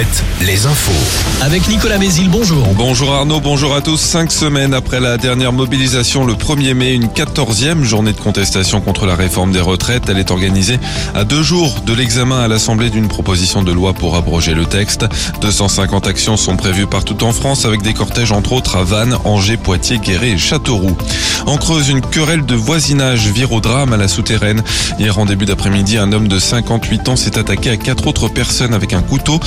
7, les infos. Avec Nicolas Mézil, bonjour. Bonjour Arnaud, bonjour à tous. Cinq semaines après la dernière mobilisation le 1er mai, une quatorzième journée de contestation contre la réforme des retraites. Elle est organisée à deux jours de l'examen à l'Assemblée d'une proposition de loi pour abroger le texte. 250 actions sont prévues partout en France avec des cortèges entre autres à Vannes, Angers, Poitiers, Guéret et Châteauroux. En Creuse, une querelle de voisinage vire au drame à la souterraine. Hier en début d'après-midi, un homme de 58 ans s'est attaqué à quatre autres personnes avec un couteau.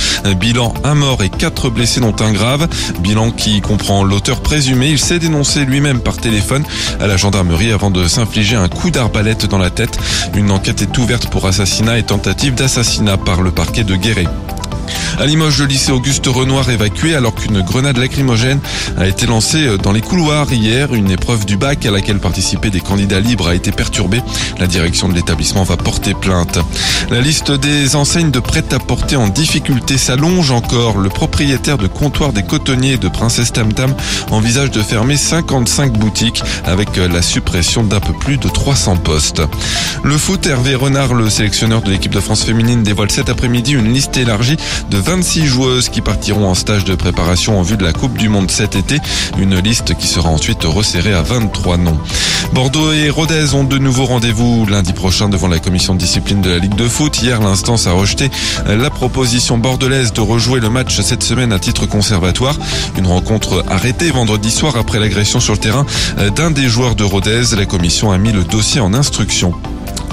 Bilan, un mort et quatre blessés dont un grave. Bilan qui comprend l'auteur présumé. Il s'est dénoncé lui-même par téléphone à la gendarmerie avant de s'infliger un coup d'arbalète dans la tête. Une enquête est ouverte pour assassinat et tentative d'assassinat par le parquet de Guéret. À Limoges, le lycée Auguste Renoir évacué alors qu'une grenade lacrymogène a été lancée dans les couloirs hier. Une épreuve du bac à laquelle participaient des candidats libres a été perturbée. La direction de l'établissement va porter plainte. La liste des enseignes de prêt-à-porter en difficulté s'allonge encore. Le propriétaire de comptoir des cotonniers de Princesse Tam Tam envisage de fermer 55 boutiques avec la suppression d'un peu plus de 300 postes. Le foot, Hervé Renard, le sélectionneur de l'équipe de France féminine, dévoile cet après-midi une liste élargie de 26 joueuses qui partiront en stage de préparation en vue de la Coupe du Monde cet été. Une liste qui sera ensuite resserrée à 23 noms. Bordeaux et Rodez ont de nouveau rendez-vous lundi prochain devant la commission de discipline de la Ligue de foot. Hier, l'instance a rejeté la proposition bordelaise de rejouer le match cette semaine à titre conservatoire. Une rencontre arrêtée vendredi soir après l'agression sur le terrain d'un des joueurs de Rodez. La commission a mis le dossier en instruction.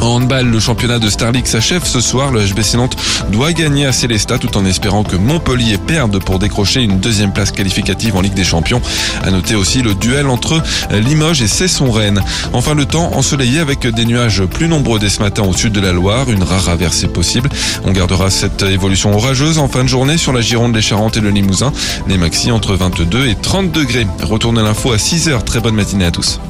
En handball, le championnat de Star League s'achève ce soir. Le HBC Nantes doit gagner à Célestat tout en espérant que Montpellier perde pour décrocher une deuxième place qualificative en Ligue des Champions. À noter aussi le duel entre Limoges et Cesson-Rennes. Enfin, le temps ensoleillé avec des nuages plus nombreux dès ce matin au sud de la Loire. Une rare averse possible. On gardera cette évolution orageuse en fin de journée sur la Gironde, les Charentes et le Limousin. Les maxi entre 22 et 30 degrés. Retournez l'info à 6 heures. Très bonne matinée à tous.